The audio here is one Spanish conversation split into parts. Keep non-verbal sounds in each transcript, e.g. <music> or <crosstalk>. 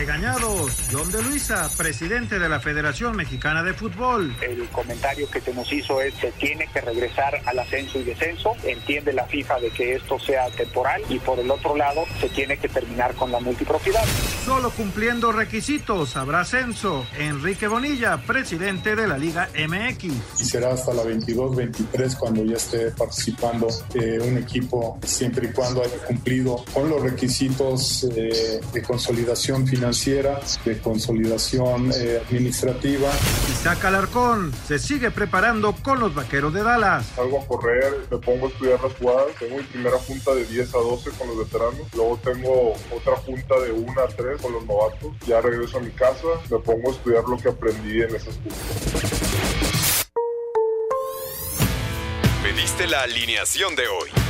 Regañados, John de Luisa, presidente de la Federación Mexicana de Fútbol. El comentario que se nos hizo es que tiene que regresar al ascenso y descenso. Entiende la FIFA de que esto sea temporal y por el otro lado se tiene que terminar con la multipropiedad. Solo cumpliendo requisitos habrá ascenso. Enrique Bonilla, presidente de la Liga MX. Y será hasta la 22-23 cuando ya esté participando eh, un equipo siempre y cuando haya cumplido con los requisitos eh, de consolidación financiera, de consolidación eh, administrativa. Isaac Alarcón se sigue preparando con los vaqueros de Dallas. Salgo a correr, me pongo a estudiar las jugadas. Tengo mi primera junta de 10 a 12 con los veteranos. Luego tengo otra junta de 1 a 3 con los novatos. Ya regreso a mi casa, me pongo a estudiar lo que aprendí en esas juntas. Pediste la alineación de hoy.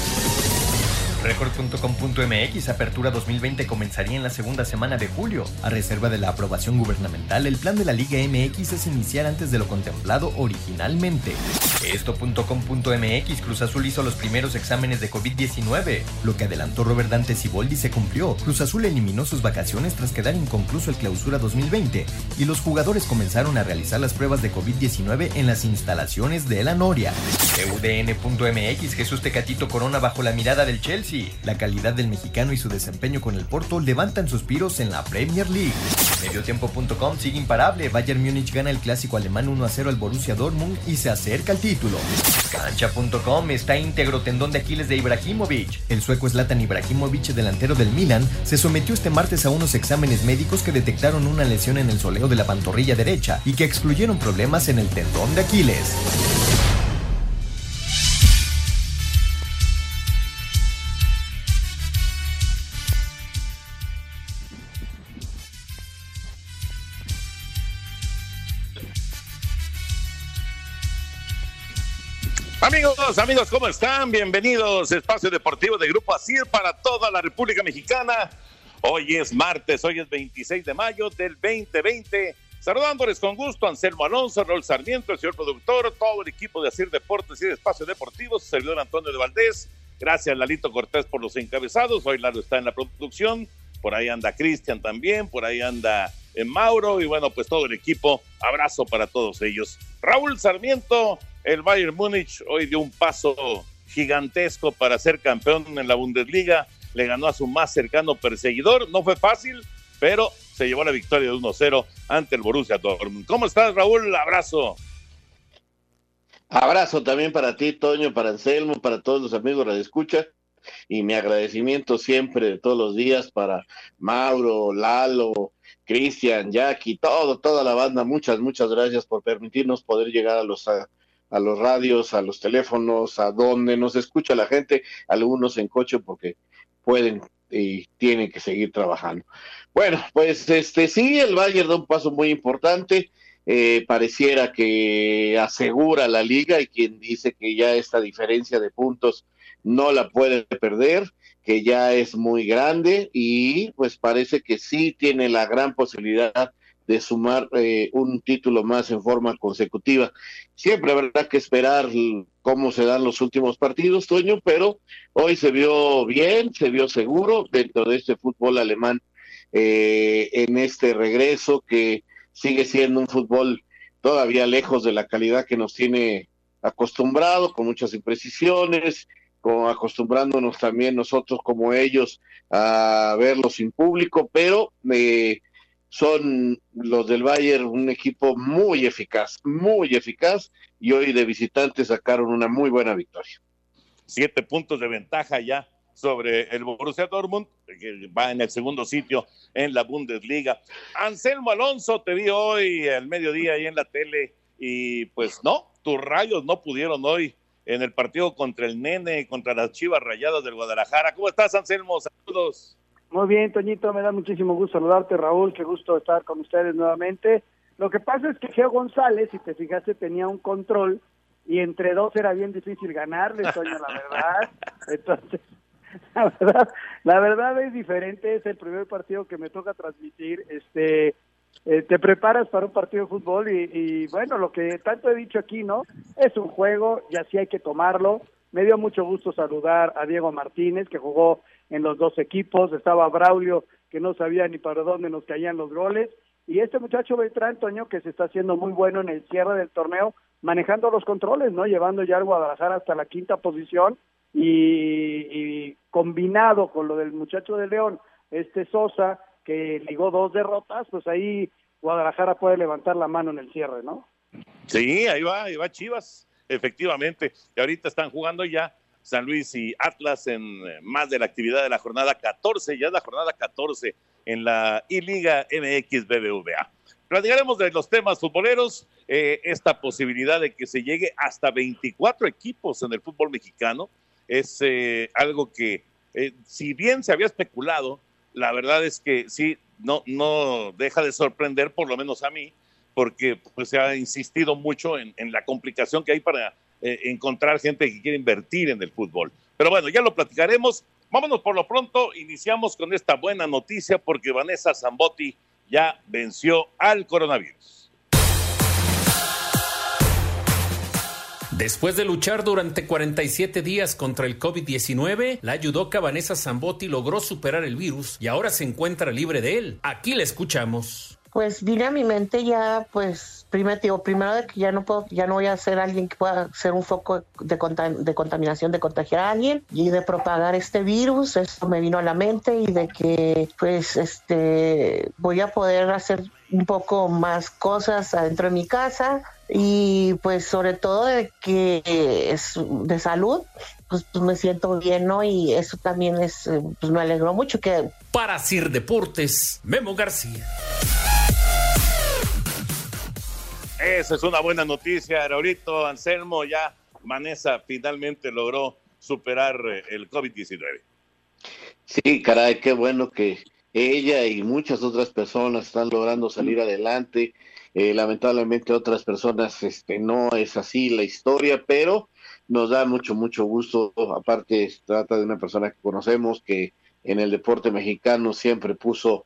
Record.com.mx Apertura 2020 comenzaría en la segunda semana de julio. A reserva de la aprobación gubernamental, el plan de la Liga MX es iniciar antes de lo contemplado originalmente. Esto.com.mx Cruz Azul hizo los primeros exámenes de COVID-19. Lo que adelantó Robert Dante Siboldi se cumplió. Cruz Azul eliminó sus vacaciones tras quedar inconcluso el clausura 2020 y los jugadores comenzaron a realizar las pruebas de COVID-19 en las instalaciones de la Noria. UDN.mx Jesús Tecatito Corona bajo la mirada del Chelsea. La calidad del mexicano y su desempeño con el Porto levantan suspiros en la Premier League. Mediotiempo.com sigue imparable. Bayern Múnich gana el clásico alemán 1 a 0 al Borussia Dortmund y se acerca al título. Cancha.com está íntegro tendón de Aquiles de Ibrahimovic. El sueco Zlatan Ibrahimovic, delantero del Milan, se sometió este martes a unos exámenes médicos que detectaron una lesión en el soleo de la pantorrilla derecha y que excluyeron problemas en el tendón de Aquiles. Amigos, amigos, ¿cómo están? Bienvenidos a Espacio Deportivo de Grupo ASIR para toda la República Mexicana. Hoy es martes, hoy es 26 de mayo del 2020. Saludándoles con gusto Anselmo Alonso, Raúl Sarmiento, el señor productor, todo el equipo de ASIR Deportes y de Espacio Deportivo, su servidor Antonio de Valdés. Gracias, Lalito Cortés, por los encabezados. Hoy Lalo está en la producción. Por ahí anda Cristian también, por ahí anda en Mauro y bueno, pues todo el equipo. Abrazo para todos ellos. Raúl Sarmiento, el Bayern Múnich hoy dio un paso gigantesco para ser campeón en la Bundesliga. Le ganó a su más cercano perseguidor. No fue fácil, pero se llevó la victoria de 1-0 ante el Borussia Dortmund. ¿Cómo estás, Raúl? Abrazo. Abrazo también para ti, Toño, para Anselmo, para todos los amigos de Escucha. Y mi agradecimiento siempre todos los días para Mauro, Lalo, Cristian, Jackie, todo, toda la banda. Muchas, muchas gracias por permitirnos poder llegar a los a los radios, a los teléfonos, a donde nos escucha la gente, algunos en coche porque pueden y tienen que seguir trabajando. Bueno, pues este sí, el Bayern da un paso muy importante. Eh, pareciera que asegura la liga y quien dice que ya esta diferencia de puntos no la puede perder, que ya es muy grande y pues parece que sí tiene la gran posibilidad de sumar eh, un título más en forma consecutiva. Siempre habrá que esperar cómo se dan los últimos partidos, Toño, pero hoy se vio bien, se vio seguro dentro de este fútbol alemán eh, en este regreso que sigue siendo un fútbol todavía lejos de la calidad que nos tiene acostumbrado, con muchas imprecisiones, con, acostumbrándonos también nosotros como ellos a verlos sin público, pero eh, son los del Bayern un equipo muy eficaz, muy eficaz, y hoy de visitantes sacaron una muy buena victoria. Siete puntos de ventaja ya sobre el Borussia Dortmund, que va en el segundo sitio en la Bundesliga. Anselmo Alonso, te vi hoy al mediodía ahí en la tele, y pues no, tus rayos no pudieron hoy en el partido contra el Nene, contra las Chivas Rayadas del Guadalajara. ¿Cómo estás, Anselmo? Saludos. Muy bien, Toñito, me da muchísimo gusto saludarte, Raúl, qué gusto estar con ustedes nuevamente. Lo que pasa es que Geo González, si te fijaste, tenía un control y entre dos era bien difícil ganarle, Toño, la verdad. <laughs> Entonces, <laughs> la verdad, la verdad es diferente, es el primer partido que me toca transmitir. Este, eh, te preparas para un partido de fútbol y, y, bueno, lo que tanto he dicho aquí, ¿no? Es un juego y así hay que tomarlo. Me dio mucho gusto saludar a Diego Martínez, que jugó en los dos equipos, estaba Braulio, que no sabía ni para dónde nos caían los goles, y este muchacho Beltrán, Toño, que se está haciendo muy bueno en el cierre del torneo, manejando los controles, ¿no? Llevando ya al Guadalajara hasta la quinta posición, y, y combinado con lo del muchacho de León, este Sosa, que ligó dos derrotas, pues ahí Guadalajara puede levantar la mano en el cierre, ¿no? Sí, ahí va, ahí va Chivas, efectivamente. Y ahorita están jugando ya San Luis y Atlas en eh, más de la actividad de la jornada 14, ya es la jornada 14 en la I-Liga MX BBVA. Platicaremos de los temas futboleros, eh, esta posibilidad de que se llegue hasta 24 equipos en el fútbol mexicano es eh, algo que, si bien se había especulado, la verdad es que sí, no, no deja de sorprender, por lo menos a mí, porque pues, se ha insistido mucho en, en la complicación que hay para eh, encontrar gente que quiere invertir en el fútbol. Pero bueno, ya lo platicaremos. Vámonos por lo pronto, iniciamos con esta buena noticia porque Vanessa Zambotti ya venció al coronavirus. Después de luchar durante 47 días contra el COVID-19, la judoka Vanessa Zambotti logró superar el virus y ahora se encuentra libre de él. Aquí la escuchamos. Pues vine a mi mente ya, pues, primero, primero de que ya no puedo, ya no voy a ser alguien que pueda ser un foco de, de contaminación, de contagiar a alguien y de propagar este virus. Eso me vino a la mente y de que, pues, este, voy a poder hacer un poco más cosas adentro de mi casa y pues sobre todo de que es de salud, pues, pues, me siento bien, ¿no? Y eso también es, pues me alegró mucho que... Para Sir Deportes, Memo García. Esa es una buena noticia, Raulito Anselmo, ya Vanessa finalmente logró superar eh, el COVID-19. Sí, caray, qué bueno que ella y muchas otras personas están logrando salir adelante. Eh, lamentablemente otras personas este, no es así la historia, pero nos da mucho, mucho gusto. Aparte, se trata de una persona que conocemos que en el deporte mexicano siempre puso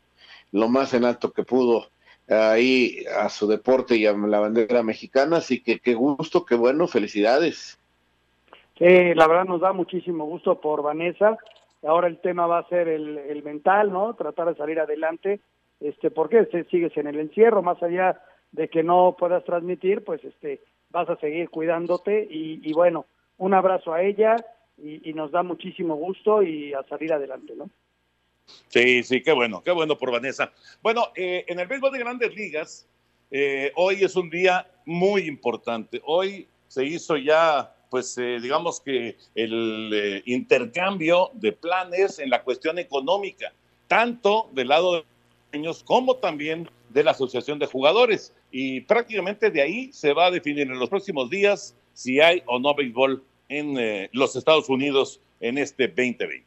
lo más en alto que pudo ahí a su deporte y a la bandera mexicana, así que qué gusto, qué bueno, felicidades. Sí, la verdad nos da muchísimo gusto por Vanessa. Ahora el tema va a ser el, mental, ¿no? Tratar de salir adelante, este, porque sigues en el encierro, más allá de que no puedas transmitir, pues este, vas a seguir cuidándote y, y bueno, un abrazo a ella y nos da muchísimo gusto y a salir adelante, ¿no? Sí, sí, qué bueno, qué bueno por Vanessa. Bueno, eh, en el béisbol de grandes ligas, eh, hoy es un día muy importante. Hoy se hizo ya, pues eh, digamos que el eh, intercambio de planes en la cuestión económica, tanto del lado de los niños como también de la Asociación de Jugadores. Y prácticamente de ahí se va a definir en los próximos días si hay o no béisbol en eh, los Estados Unidos en este 2020.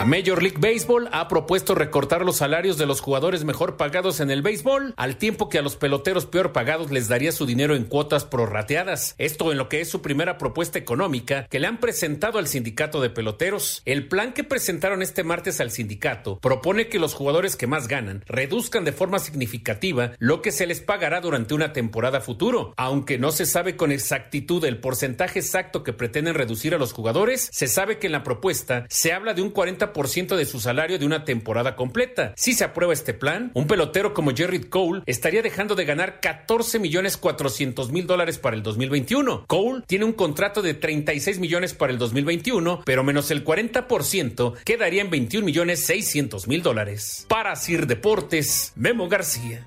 La Major League Baseball ha propuesto recortar los salarios de los jugadores mejor pagados en el béisbol, al tiempo que a los peloteros peor pagados les daría su dinero en cuotas prorrateadas. Esto en lo que es su primera propuesta económica que le han presentado al sindicato de peloteros. El plan que presentaron este martes al sindicato propone que los jugadores que más ganan reduzcan de forma significativa lo que se les pagará durante una temporada futuro. Aunque no se sabe con exactitud el porcentaje exacto que pretenden reducir a los jugadores, se sabe que en la propuesta se habla de un 40 ciento de su salario de una temporada completa. Si se aprueba este plan, un pelotero como Jerry Cole estaría dejando de ganar 14 millones 400 mil dólares para el 2021. Cole tiene un contrato de 36 millones para el 2021, pero menos el 40% quedaría en 21 millones 600 mil dólares. Para Sir Deportes, Memo García.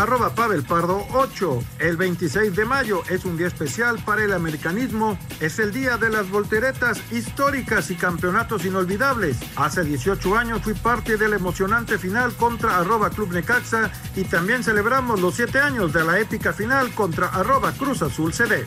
Arroba Pavel Pardo 8. El 26 de mayo es un día especial para el americanismo. Es el día de las volteretas históricas y campeonatos inolvidables. Hace 18 años fui parte del emocionante final contra arroba Club Necaxa y también celebramos los 7 años de la épica final contra arroba Cruz Azul CD.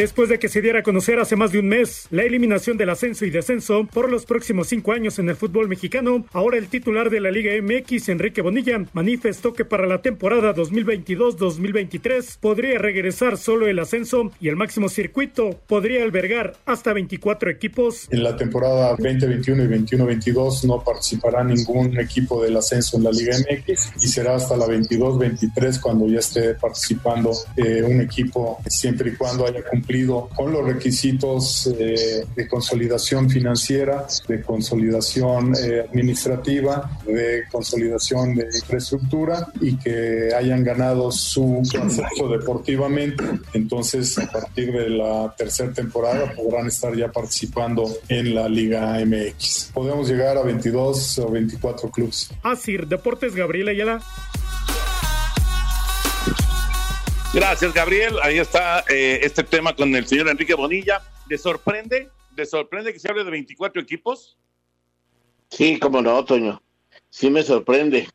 Después de que se diera a conocer hace más de un mes la eliminación del ascenso y descenso por los próximos cinco años en el fútbol mexicano, ahora el titular de la Liga MX, Enrique Bonilla, manifestó que para la temporada 2022-2023 podría regresar solo el ascenso y el máximo circuito podría albergar hasta 24 equipos. En la temporada 2021 y 2022 no participará ningún equipo del ascenso en la Liga MX y será hasta la 22-23 cuando ya esté participando eh, un equipo siempre y cuando haya cumplido con los requisitos eh, de consolidación financiera, de consolidación eh, administrativa, de consolidación de infraestructura y que hayan ganado su ascenso deportivamente. Entonces, a partir de la tercera temporada podrán estar ya participando en la Liga MX. Podemos llegar a 22 o 24 clubes. Así, Deportes Gabriela Ayala. Gracias, Gabriel. Ahí está eh, este tema con el señor Enrique Bonilla. ¿Le sorprende? ¿Le sorprende que se hable de 24 equipos? Sí, como no, Toño. Sí me sorprende.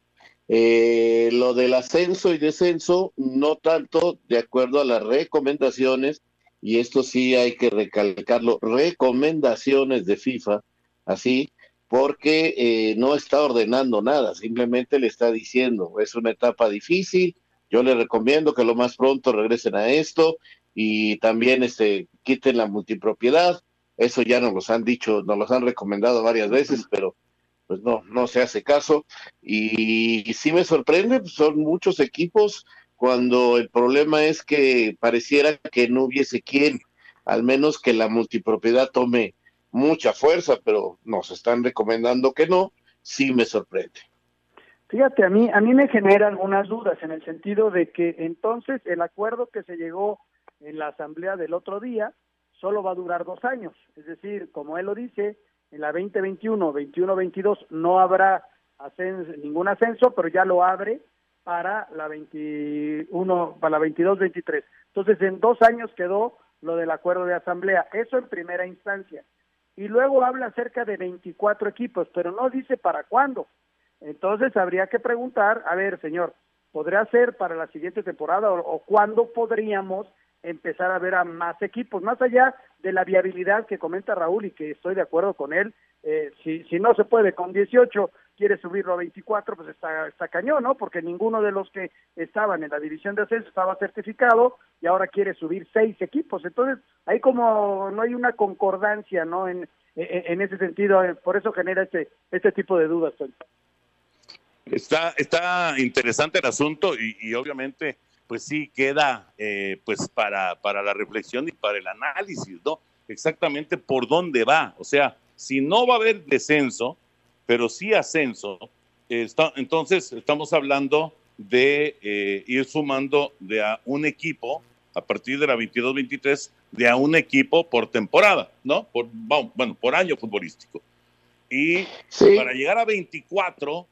Eh, lo del ascenso y descenso, no tanto de acuerdo a las recomendaciones, y esto sí hay que recalcarlo, recomendaciones de FIFA, así, porque eh, no está ordenando nada, simplemente le está diciendo, es una etapa difícil, yo les recomiendo que lo más pronto regresen a esto y también este, quiten la multipropiedad. Eso ya nos los han dicho, nos los han recomendado varias veces, pero pues no, no se hace caso. Y, sí me sorprende, pues, son muchos equipos cuando el problema es que pareciera que no hubiese quien, al menos que la multipropiedad tome mucha fuerza, pero nos están recomendando que no, sí me sorprende. Fíjate, a mí, a mí me genera algunas dudas en el sentido de que entonces el acuerdo que se llegó en la asamblea del otro día solo va a durar dos años. Es decir, como él lo dice, en la 2021, 21-22 no habrá ascenso, ningún ascenso, pero ya lo abre para la 21, para la 22-23. Entonces, en dos años quedó lo del acuerdo de asamblea. Eso en primera instancia. Y luego habla acerca de 24 equipos, pero no dice para cuándo. Entonces habría que preguntar, a ver, señor, ¿podría ser para la siguiente temporada o, cuándo podríamos empezar a ver a más equipos? Más allá de la viabilidad que comenta Raúl y que estoy de acuerdo con él, eh, si, si no se puede con 18, quiere subirlo a 24, pues está, está cañón, ¿no? Porque ninguno de los que estaban en la división de ascenso estaba certificado y ahora quiere subir seis equipos. Entonces, ahí como no hay una concordancia, ¿no? En, en, ese sentido, eh, por eso genera este, este tipo de dudas. Está, está interesante el asunto y, obviamente, pues sí queda eh, pues para, para la reflexión y para el análisis, ¿no? Exactamente por dónde va. O sea, si no va a haber descenso, pero sí ascenso, está, entonces estamos hablando de eh, ir sumando de a un equipo a partir de la 22-23 de a un equipo por temporada, ¿no? Por, bueno, por año futbolístico. Y para llegar a 24,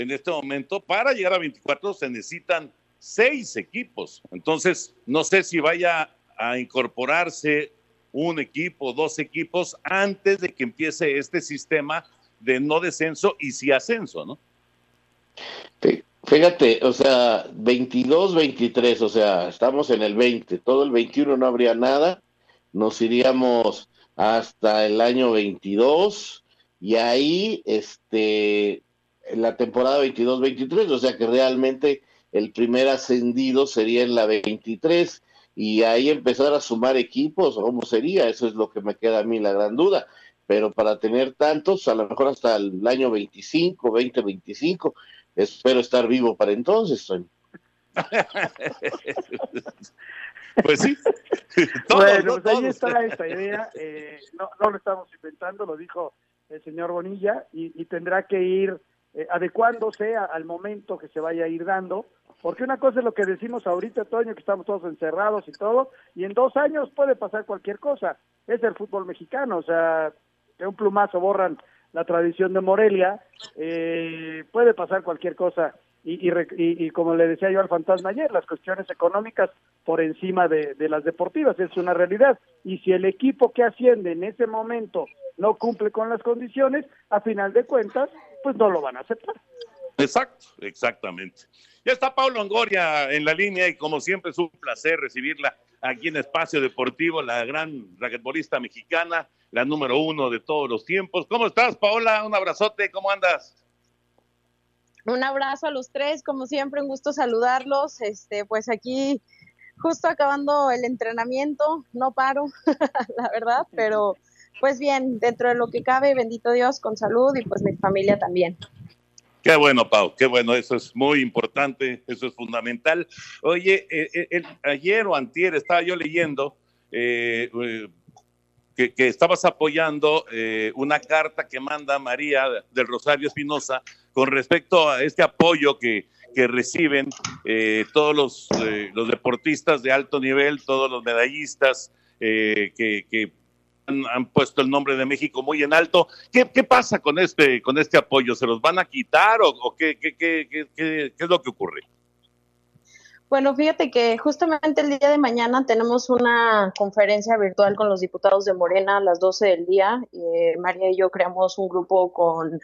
en este momento. Para llegar a 24 se necesitan seis equipos. Entonces, no sé si vaya a incorporarse un equipo, dos equipos antes de que empiece este sistema de no descenso y sí ascenso, ¿no? Fíjate, o sea, 22, 23, o sea, estamos en el 20, todo el 21 no habría nada, nos iríamos hasta el año 22 y ahí, este, en la temporada 22-23, o sea que realmente el primer ascendido sería en la 23 y ahí empezar a sumar equipos, ¿cómo sería? Eso es lo que me queda a mí la gran duda. Pero para tener tantos, a lo mejor hasta el año 25, 2025, espero estar vivo para entonces, <laughs> pues sí. <laughs> bueno, pues ahí está esta idea. Eh, no, no lo estamos inventando, lo dijo el señor Bonilla, y, y tendrá que ir eh, adecuándose al momento que se vaya a ir dando Porque una cosa es lo que decimos ahorita, Toño, que estamos todos encerrados y todo, y en dos años puede pasar cualquier cosa. Es el fútbol mexicano, o sea, de un plumazo borran la tradición de Morelia, eh, puede pasar cualquier cosa. Y, y, como le decía yo al fantasma ayer, las cuestiones económicas por encima de, las deportivas, es una realidad. Y si el equipo que asciende en ese momento no cumple con las condiciones, a final de cuentas, pues no lo van a aceptar. Exacto, exactamente. Ya está Paulo Angoria en la línea y como siempre es un placer recibirla aquí en Espacio Deportivo, la gran raquetbolista mexicana, la número uno de todos los tiempos. ¿Cómo estás, Paola? Un abrazote, ¿cómo andas? Un abrazo a los tres, como siempre, un gusto saludarlos. Este, pues aquí justo acabando el entrenamiento, no paro, <laughs> la verdad, pero pues bien, dentro de lo que cabe, bendito Dios, con salud y pues mi familia también. Qué bueno, Pau, qué bueno, eso es muy importante, eso es fundamental. Oye, eh, eh, ayer o antier estaba yo leyendo eh, que, estabas apoyando una carta que manda María del Rosario Espinosa con respecto a este apoyo que, que reciben todos los, los, deportistas de alto nivel, todos los medallistas que, que han, puesto el nombre de México muy en alto. ¿Qué, pasa con este, con este apoyo? ¿Se los van a quitar o, qué, qué, qué, es lo que ocurre? Bueno, fíjate que justamente el día de mañana tenemos una conferencia virtual con los diputados de Morena a las 12 del día. Eh, María y yo creamos un grupo con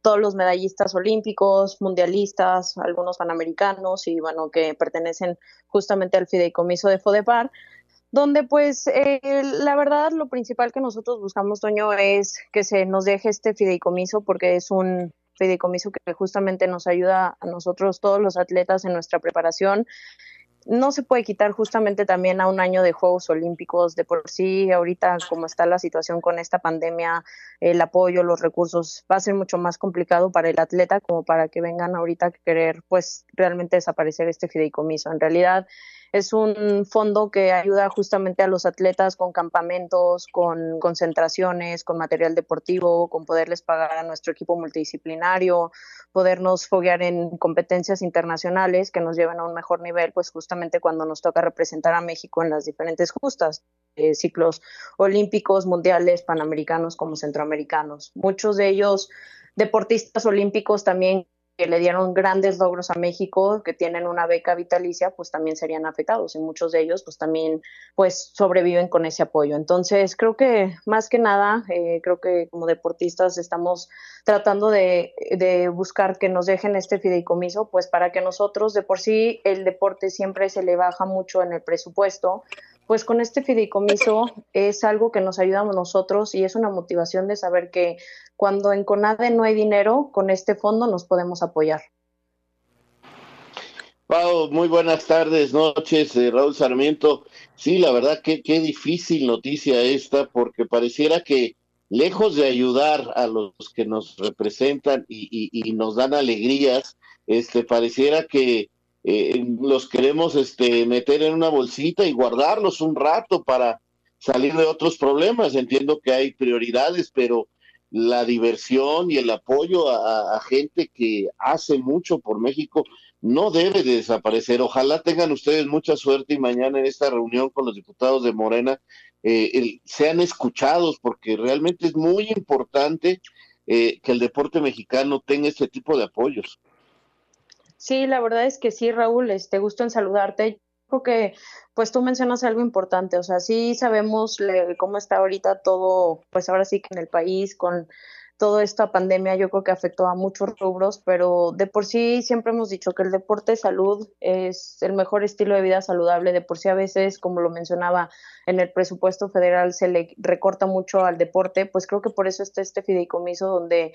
todos los medallistas olímpicos, mundialistas, algunos panamericanos y bueno, que pertenecen justamente al fideicomiso de FODEPAR donde pues eh, la verdad lo principal que nosotros buscamos, Toño, es que se nos deje este fideicomiso porque es un fideicomiso que justamente nos ayuda a nosotros, todos los atletas en nuestra preparación. No se puede quitar justamente también a un año de Juegos Olímpicos. De por sí, ahorita como está la situación con esta pandemia, el apoyo, los recursos, va a ser mucho más complicado para el atleta como para que vengan ahorita a querer pues realmente desaparecer este fideicomiso. En realidad, es un fondo que ayuda justamente a los atletas con campamentos, con concentraciones, con material deportivo, con poderles pagar a nuestro equipo multidisciplinario, podernos foguear en competencias internacionales que nos lleven a un mejor nivel, pues justamente cuando nos toca representar a México en las diferentes justas. Ciclos olímpicos, mundiales, panamericanos como centroamericanos. Muchos de ellos deportistas olímpicos también que le dieron grandes logros a México, que tienen una beca vitalicia, pues también serían afectados y muchos de ellos pues también pues sobreviven con ese apoyo. Entonces creo que más que nada, eh, creo que como deportistas estamos tratando de, de, buscar que nos dejen este fideicomiso, pues para que nosotros de por sí el deporte siempre se le baja mucho en el presupuesto, pues con este fideicomiso es algo que nos ayuda a nosotros y es una motivación de saber que cuando en CONADE no hay dinero, con este fondo nos podemos apoyar. Pau, muy buenas tardes, noches, eh, Raúl Sarmiento. Sí, la verdad que qué difícil noticia esta, porque pareciera que lejos de ayudar a los que nos representan y, y nos dan alegrías, este pareciera que eh, los queremos este, meter en una bolsita y guardarlos un rato para salir de otros problemas. Entiendo que hay prioridades, pero la diversión y el apoyo a, gente que hace mucho por México no debe de desaparecer. Ojalá tengan ustedes mucha suerte y mañana en esta reunión con los diputados de Morena eh, sean escuchados porque realmente es muy importante eh, que el deporte mexicano tenga este tipo de apoyos. Sí, la verdad es que sí, Raúl, este gusto en saludarte. Creo que pues tú mencionas algo importante, o sea, sí sabemos cómo está ahorita todo, pues ahora sí que en el país con toda esta pandemia yo creo que afectó a muchos rubros, pero de por sí siempre hemos dicho que el deporte de salud es el mejor estilo de vida saludable. De por sí a veces, como lo mencionaba, en el presupuesto federal se le recorta mucho al deporte, pues creo que por eso está este fideicomiso donde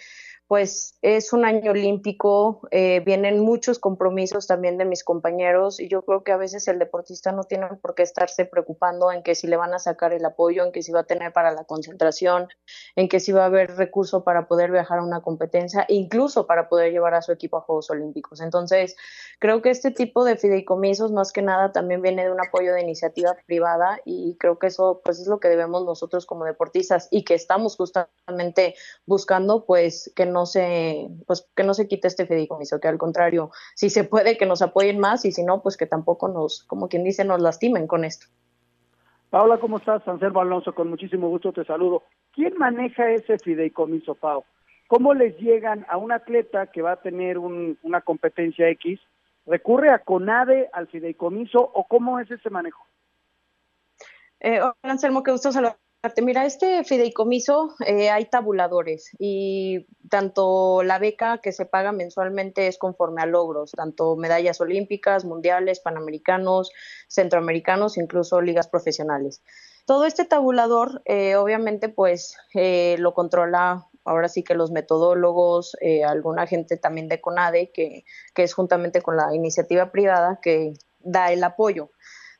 pues es un año olímpico, eh, vienen muchos compromisos también de mis compañeros y yo creo que a veces el deportista no tiene por qué estarse preocupando en que si le van a sacar el apoyo, en que si va a tener para la concentración, en que si va a haber recurso para poder viajar a una competencia, incluso para poder llevar a su equipo a Juegos Olímpicos. Entonces, creo que este tipo de fideicomisos más que nada también viene de un apoyo de iniciativa privada y creo que eso pues es lo que debemos nosotros como deportistas y que estamos justamente buscando pues que no no se, pues que no se quite este fideicomiso, que al contrario, si se puede que nos apoyen más y si no, pues que tampoco nos, como quien dice, nos lastimen con esto. Paula, ¿cómo estás? Anselmo Alonso, con muchísimo gusto te saludo. ¿Quién maneja ese fideicomiso, Pau? ¿Cómo les llegan a un atleta que va a tener una competencia X? ¿Recurre a CONADE al fideicomiso o cómo es ese manejo? Eh, hola Anselmo, qué gusto saludarte. Mira, este fideicomiso eh, hay tabuladores y tanto la beca que se paga mensualmente es conforme a logros, tanto medallas olímpicas, mundiales, panamericanos, centroamericanos, incluso ligas profesionales. Todo este tabulador, eh, obviamente, pues eh, lo controla ahora sí que los metodólogos, eh, alguna gente también de CONADE, que, que es juntamente con la iniciativa privada que da el apoyo.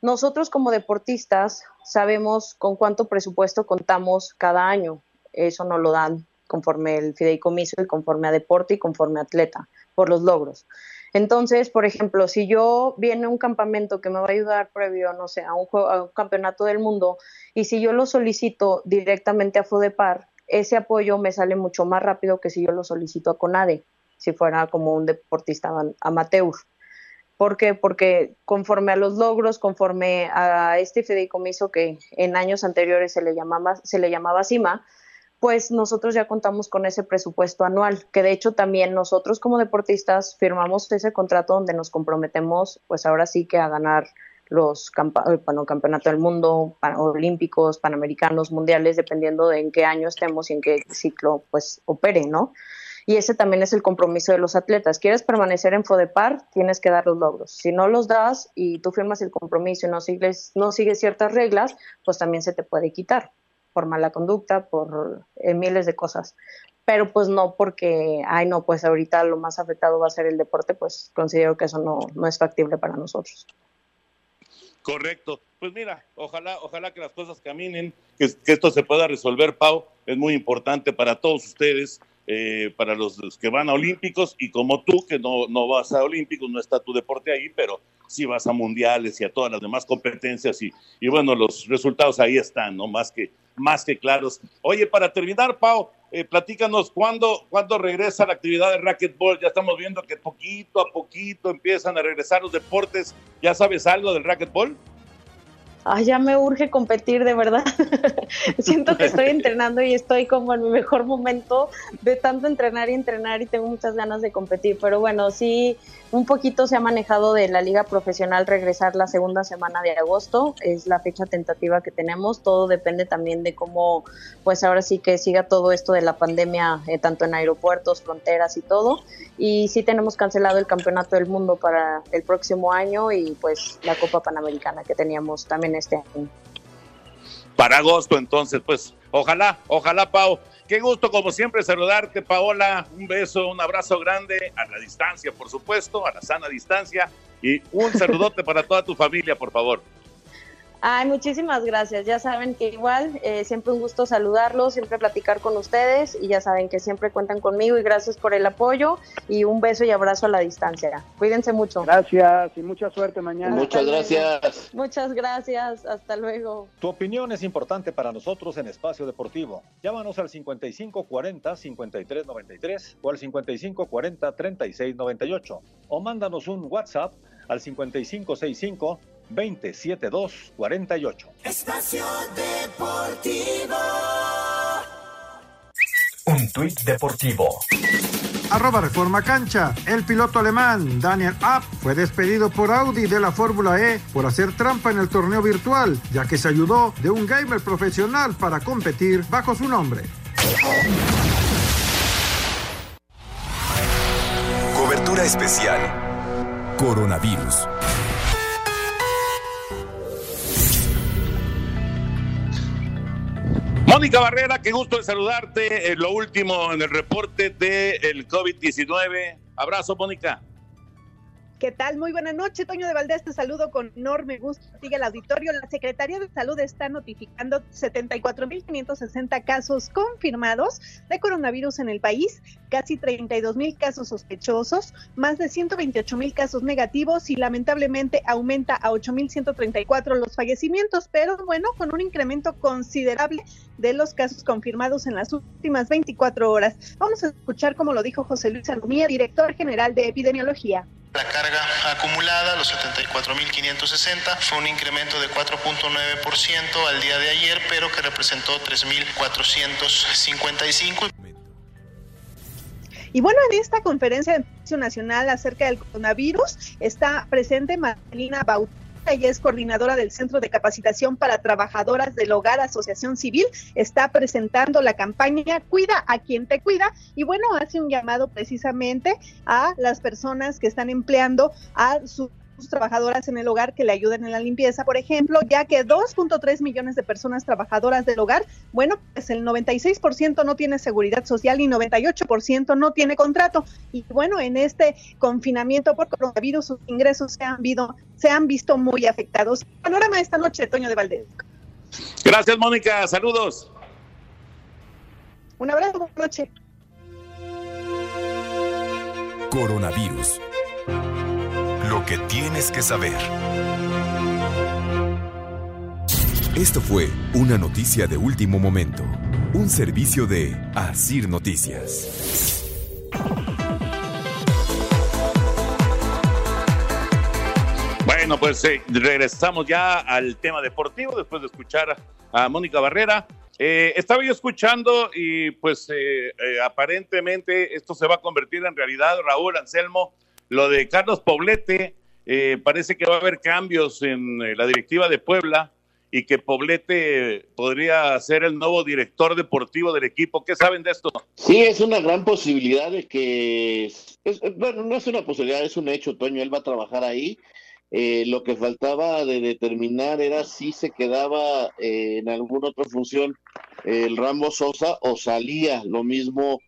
Nosotros como deportistas sabemos con cuánto presupuesto contamos cada año. Eso nos lo dan conforme el fideicomiso y conforme a deporte y conforme a atleta, por los logros. Entonces, por ejemplo, si yo viene un campamento que me va a ayudar previo, no sé, a un, a un campeonato del mundo, y si yo lo solicito directamente a FODEPAR, ese apoyo me sale mucho más rápido que si yo lo solicito a CONADE, si fuera como un deportista amateur. ¿Por qué? Porque conforme a los logros, conforme a este fideicomiso que en años anteriores se le llamaba, se le llamaba CIMA, pues nosotros ya contamos con ese presupuesto anual, que de hecho también nosotros como deportistas firmamos ese contrato donde nos comprometemos, pues ahora sí que a ganar los bueno, campeonato del mundo, olímpicos, panamericanos, mundiales, dependiendo de en qué año estemos y en qué ciclo pues opere, ¿no? Y ese también es el compromiso de los atletas. Quieres permanecer en FODEPAR, tienes que dar los logros. Si no los das y tú firmas el compromiso y no sigues, no sigues ciertas reglas, pues también se te puede quitar por mala conducta, por eh, miles de cosas. Pero pues no porque, ay no, pues ahorita lo más afectado va a ser el deporte, pues considero que eso no, no es factible para nosotros. Correcto. Pues mira, ojalá, ojalá que las cosas caminen, que, que esto se pueda resolver, Pau. Es muy importante para todos ustedes eh, para los, que van a Olímpicos y como tú, que no, no vas a Olímpicos, no está tu deporte ahí, pero sí vas a Mundiales y a todas las demás competencias y, y bueno, los resultados ahí están, ¿no? Más que, más que claros. Oye, para terminar, Pau, eh, platícanos, ¿cuándo, ¿cuándo regresa la actividad de racquetball? Ya estamos viendo que poquito a poquito empiezan a regresar los deportes. ¿Ya sabes algo del racquetball? Ay, ya me urge competir, de verdad. <laughs> Siento que estoy entrenando y estoy como en mi mejor momento de tanto entrenar y entrenar y tengo muchas ganas de competir. Pero bueno, sí, un poquito se ha manejado de la liga profesional regresar la segunda semana de agosto. Es la fecha tentativa que tenemos. Todo depende también de cómo, pues ahora sí que siga todo esto de la pandemia, eh, tanto en aeropuertos, fronteras y todo. Y sí tenemos cancelado el campeonato del mundo para el próximo año y pues la Copa Panamericana que teníamos también este año. Para agosto, entonces, pues ojalá, ojalá, Pau. Qué gusto, como siempre, saludarte, Paola. Un beso, un abrazo grande, a la distancia, por supuesto, a la sana distancia. Y un saludote para toda tu familia, por favor. Ay, muchísimas gracias. Ya saben que igual, eh, siempre un gusto saludarlos, siempre platicar con ustedes y ya saben que siempre cuentan conmigo y gracias por el apoyo y un beso y abrazo a la distancia. Cuídense mucho. Gracias y mucha suerte mañana. Muchas gracias. Muchas gracias. Hasta luego. Tu opinión es importante para nosotros en Espacio Deportivo. Llámanos al 5540-5393 o al 5540-3698 o mándanos un WhatsApp al 5565 27248. Espacio Deportivo. Un tuit deportivo. Arroba Reforma Cancha. El piloto alemán Daniel App fue despedido por Audi de la Fórmula E por hacer trampa en el torneo virtual, ya que se ayudó de un gamer profesional para competir bajo su nombre. Cobertura especial. Coronavirus. Mónica Barrera, qué gusto de saludarte. Eh, lo último en el reporte del COVID-19. Abrazo, Mónica. ¿Qué tal? Muy buena noche, Toño de Valdés, te saludo con enorme gusto. Sigue el auditorio. La Secretaría de Salud está notificando 74.560 casos confirmados de coronavirus en el país, casi 32.000 casos sospechosos, más de 128.000 casos negativos y lamentablemente aumenta a 8.134 los fallecimientos, pero bueno, con un incremento considerable de los casos confirmados en las últimas 24 horas. Vamos a escuchar cómo lo dijo José Luis Alumía, director general de epidemiología. La carga acumulada, los 74.560, fue un incremento de 4.9% al día de ayer, pero que representó 3.455. Y bueno, en esta conferencia nacional acerca del coronavirus está presente Marina Bautista ella es coordinadora del Centro de Capacitación para Trabajadoras del Hogar Asociación Civil. Está presentando la campaña Cuida a quien te cuida y bueno, hace un llamado precisamente a las personas que están empleando a sus trabajadoras en el hogar que le ayuden en la limpieza, por ejemplo, ya que 2.3 millones de personas trabajadoras del hogar, bueno, pues el 96% no tiene seguridad social y 98% no tiene contrato. Y bueno, en este confinamiento por coronavirus, sus ingresos se han, visto, se han visto muy afectados. Panorama esta noche, Toño de Valdés. Gracias, Mónica. Saludos. Un abrazo, buenas noches. Coronavirus lo que tienes que saber. Esto fue una noticia de último momento, un servicio de Asir Noticias. Bueno, pues eh, regresamos ya al tema deportivo después de escuchar a Mónica Barrera. Eh, estaba yo escuchando y pues eh, aparentemente esto se va a convertir en realidad, Raúl Anselmo, lo de Carlos Poblete, eh, parece que va a haber cambios en eh, la directiva de Puebla y que Poblete podría ser el nuevo director deportivo del equipo. ¿Qué saben de esto? Sí, es una gran posibilidad de que, bueno, no es una posibilidad, es un hecho, Toño, él va a trabajar ahí. Eh, lo que faltaba de determinar era si se quedaba en alguna otra función el Rambo Sosa o salía, lo mismo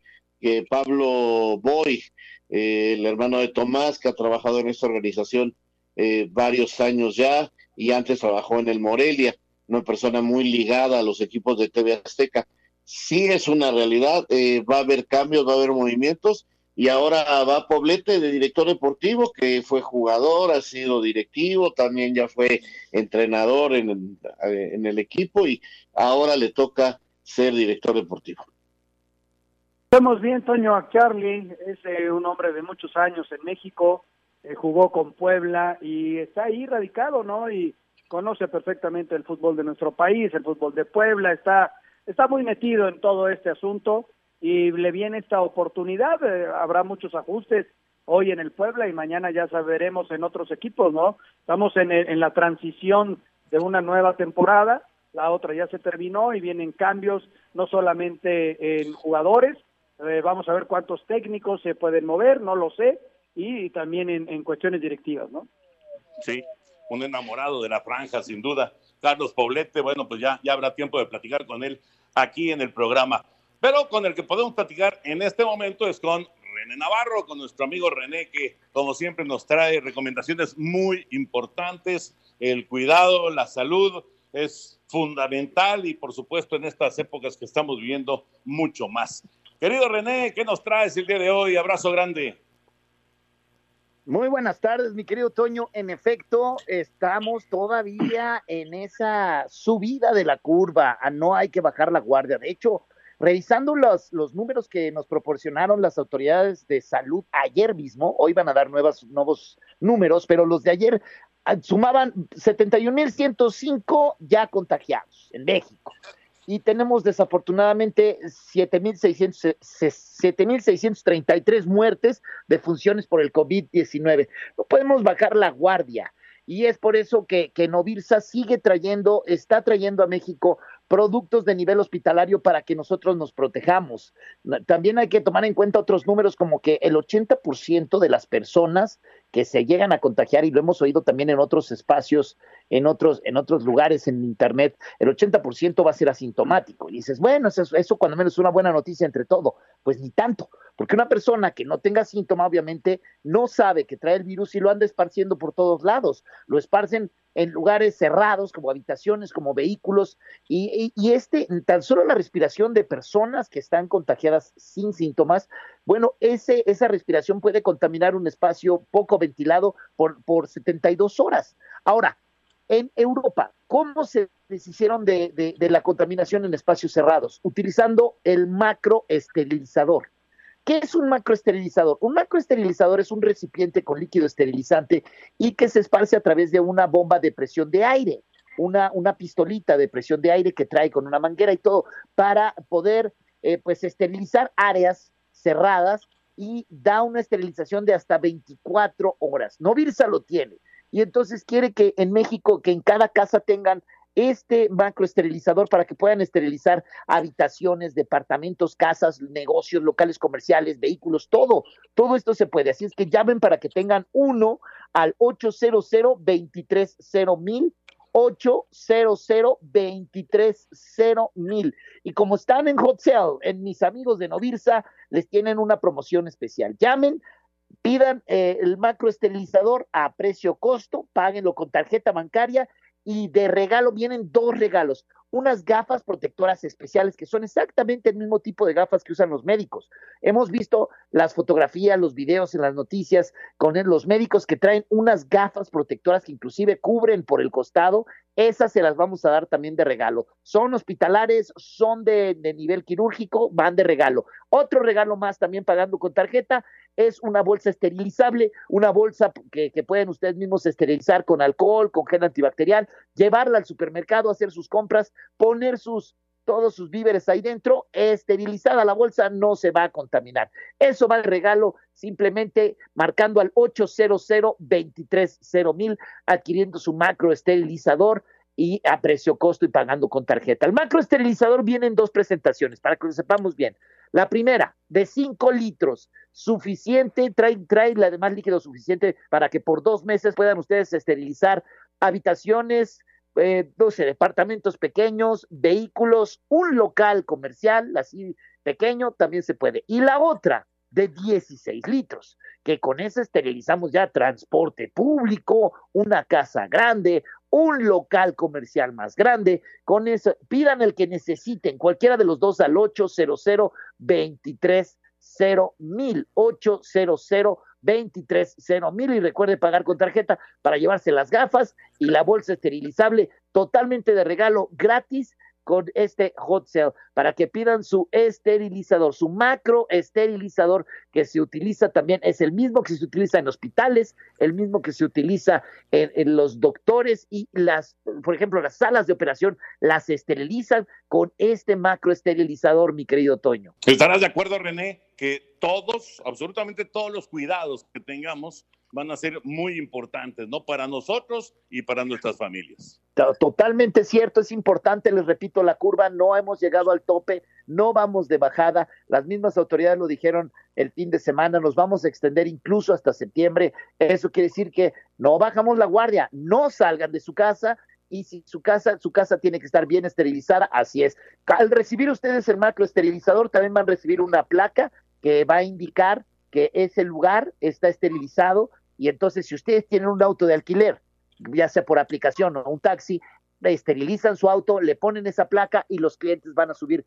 que Pablo Boy el hermano de Tomás, que ha trabajado en esta organización eh, varios años ya y antes trabajó en el Morelia, una persona muy ligada a los equipos de TV Azteca. Sí es una realidad, eh, va a haber cambios, va a haber movimientos y ahora va Poblete de director deportivo, que fue jugador, ha sido directivo, también ya fue entrenador en, en el equipo y ahora le toca ser director deportivo. Vemos bien, Toño, Charlie, es eh, un hombre de muchos años en México, eh, jugó con Puebla y está ahí radicado, ¿no? Y conoce perfectamente el fútbol de nuestro país, el fútbol de Puebla, está, está muy metido en todo este asunto y le viene esta oportunidad, eh, habrá muchos ajustes hoy en el Puebla y mañana ya saberemos en otros equipos, ¿no? Estamos en, en la transición de una nueva temporada, la otra ya se terminó y vienen cambios no solamente en jugadores, eh, vamos a ver cuántos técnicos se pueden mover, no lo sé, y, también en, cuestiones directivas, ¿no? Sí, un enamorado de la franja, sin duda. Carlos Poblete, bueno, pues ya, ya habrá tiempo de platicar con él aquí en el programa. Pero con el que podemos platicar en este momento es con René Navarro, con nuestro amigo René, que como siempre nos trae recomendaciones muy importantes. El cuidado, la salud es fundamental y por supuesto en estas épocas que estamos viviendo mucho más. Querido René, ¿qué nos traes el día de hoy? Abrazo grande. Muy buenas tardes, mi querido Toño. En efecto, estamos todavía en esa subida de la curva. Ah, no hay que bajar la guardia. De hecho, revisando los, los números que nos proporcionaron las autoridades de salud ayer mismo, hoy van a dar nuevas, nuevos números, pero los de ayer ah, sumaban 71.105 ya contagiados en México y tenemos desafortunadamente 7.633 muertes de funciones por el COVID-19. No podemos bajar la guardia y es por eso que, que Novirsa sigue trayendo, está trayendo a México productos de nivel hospitalario para que nosotros nos protejamos. También hay que tomar en cuenta otros números como que el 80% de las personas que se llegan a contagiar y lo hemos oído también en otros espacios, en otros, en otros lugares en internet, el 80% va a ser asintomático. Y dices, bueno, eso, cuando menos es una buena noticia entre todo. Pues ni tanto, porque una persona que no tenga síntoma, obviamente, no sabe que trae el virus y lo anda esparciendo por todos lados. Lo esparcen en lugares cerrados, como habitaciones, como vehículos, y, este, tan solo la respiración de personas que están contagiadas sin síntomas, bueno, ese, esa respiración puede contaminar un espacio poco ventilado por, por 72 horas. Ahora, en Europa, ¿cómo se deshicieron de, de, la contaminación en espacios cerrados? Utilizando el macroesterilizador. ¿Qué es un macroesterilizador? Un macroesterilizador es un recipiente con líquido esterilizante y que se esparce a través de una bomba de presión de aire, una, una pistolita de presión de aire que trae con una manguera y todo para poder eh, pues esterilizar áreas cerradas y da una esterilización de hasta 24 horas. Novirsa lo tiene y entonces quiere que en México, que en cada casa tengan este macroesterilizador para que puedan esterilizar habitaciones, departamentos, casas, negocios, locales comerciales, vehículos, todo, todo esto se puede. Así es que llamen para que tengan uno al 800 230 mil 800 230 mil. Y como están en Hot Sale, en mis amigos de Novirsa, les tienen una promoción especial. Llamen, pidan eh, el macroesterilizador a precio costo, páguenlo con tarjeta bancaria y de regalo vienen dos regalos, unas gafas protectoras especiales que son exactamente el mismo tipo de gafas que usan los médicos. Hemos visto las fotografías, los videos en las noticias con los médicos que traen unas gafas protectoras que inclusive cubren por el costado. Esas se las vamos a dar también de regalo. Son hospitalares, son de, nivel quirúrgico, van de regalo. Otro regalo más también pagando con tarjeta es una bolsa esterilizable, una bolsa que, que, pueden ustedes mismos esterilizar con alcohol, con gel antibacterial, llevarla al supermercado, hacer sus compras, poner sus todos sus víveres ahí dentro, esterilizada la bolsa, no se va a contaminar. Eso va al regalo simplemente marcando al 800 mil, adquiriendo su macro esterilizador y a precio costo y pagando con tarjeta. El macro esterilizador viene en dos presentaciones, para que lo sepamos bien. La primera, de 5 litros, suficiente, trae, trae además líquido suficiente para que por dos meses puedan ustedes esterilizar habitaciones, eh, 12 departamentos pequeños, vehículos, un local comercial, así pequeño, también se puede. Y la otra, de 16 litros, que con esa esterilizamos ya transporte público, una casa grande, un local comercial más grande, con eso, pidan el que necesiten, cualquiera de los dos al 800 23 mil, 800 23 mil y recuerde pagar con tarjeta para llevarse las gafas y la bolsa esterilizable totalmente de regalo gratis con este hot sale para que pidan su esterilizador, su macro esterilizador que se utiliza también, es el mismo que se utiliza en hospitales, el mismo que se utiliza en, en los doctores y las, por ejemplo, las salas de operación las esterilizan con este macro esterilizador, mi querido Toño. ¿Estarás de acuerdo, René, que todos, absolutamente todos los cuidados que tengamos van a ser muy importantes, ¿no? Para nosotros y para nuestras familias. Totalmente cierto, es importante, les repito, la curva, no hemos llegado al tope, no vamos de bajada, las mismas autoridades lo dijeron el fin de semana, nos vamos a extender incluso hasta septiembre, eso quiere decir que no bajamos la guardia, no salgan de su casa, y si su casa, su casa tiene que estar bien esterilizada, así es. Al recibir ustedes el macro esterilizador, también van a recibir una placa que va a indicar que ese lugar está esterilizado, y entonces, si ustedes tienen un auto de alquiler, ya sea por aplicación o un taxi, esterilizan su auto, le ponen esa placa y los clientes van a subir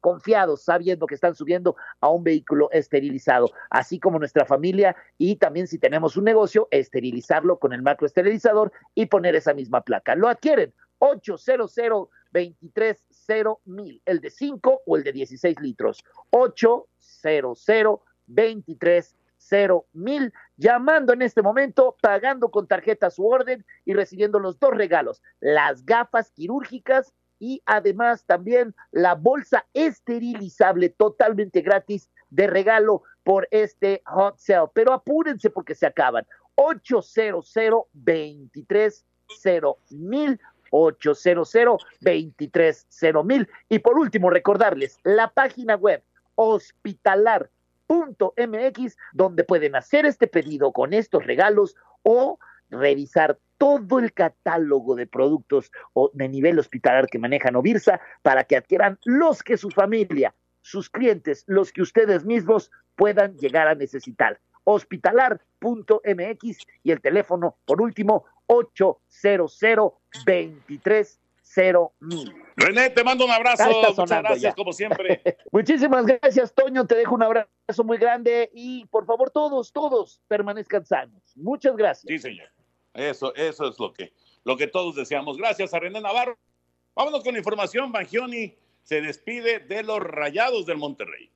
confiados, sabiendo que están subiendo a un vehículo esterilizado, así como nuestra familia y también si tenemos un negocio, esterilizarlo con el macroesterilizador y poner esa misma placa. Lo adquieren 800 230 mil, el de 5 o el de 16 litros. 800 23 cero mil, llamando en este momento, pagando con tarjeta su orden y recibiendo los dos regalos, las gafas quirúrgicas y además también la bolsa esterilizable totalmente gratis de regalo por este hot sale. Pero apúrense porque se acaban. 800 23 mil 800 23 mil. Y por último, recordarles la página web hospitalar mx donde pueden hacer este pedido con estos regalos o revisar todo el catálogo de productos de nivel hospitalar que manejan Ovirsa para que adquieran los que su familia, sus clientes, los que ustedes mismos puedan llegar a necesitar. Hospitalar.mx y el teléfono, por último, 800 23 mil. René, te mando un abrazo. Muchas gracias, como siempre. <laughs> Muchísimas gracias, Toño. Te dejo un abrazo muy grande y por favor, todos, todos permanezcan sanos. Muchas gracias. Sí, señor. Eso, eso es lo que, lo que todos deseamos. Gracias a René Navarro. Vámonos con información. Bangioni se despide de los Rayados del Monterrey.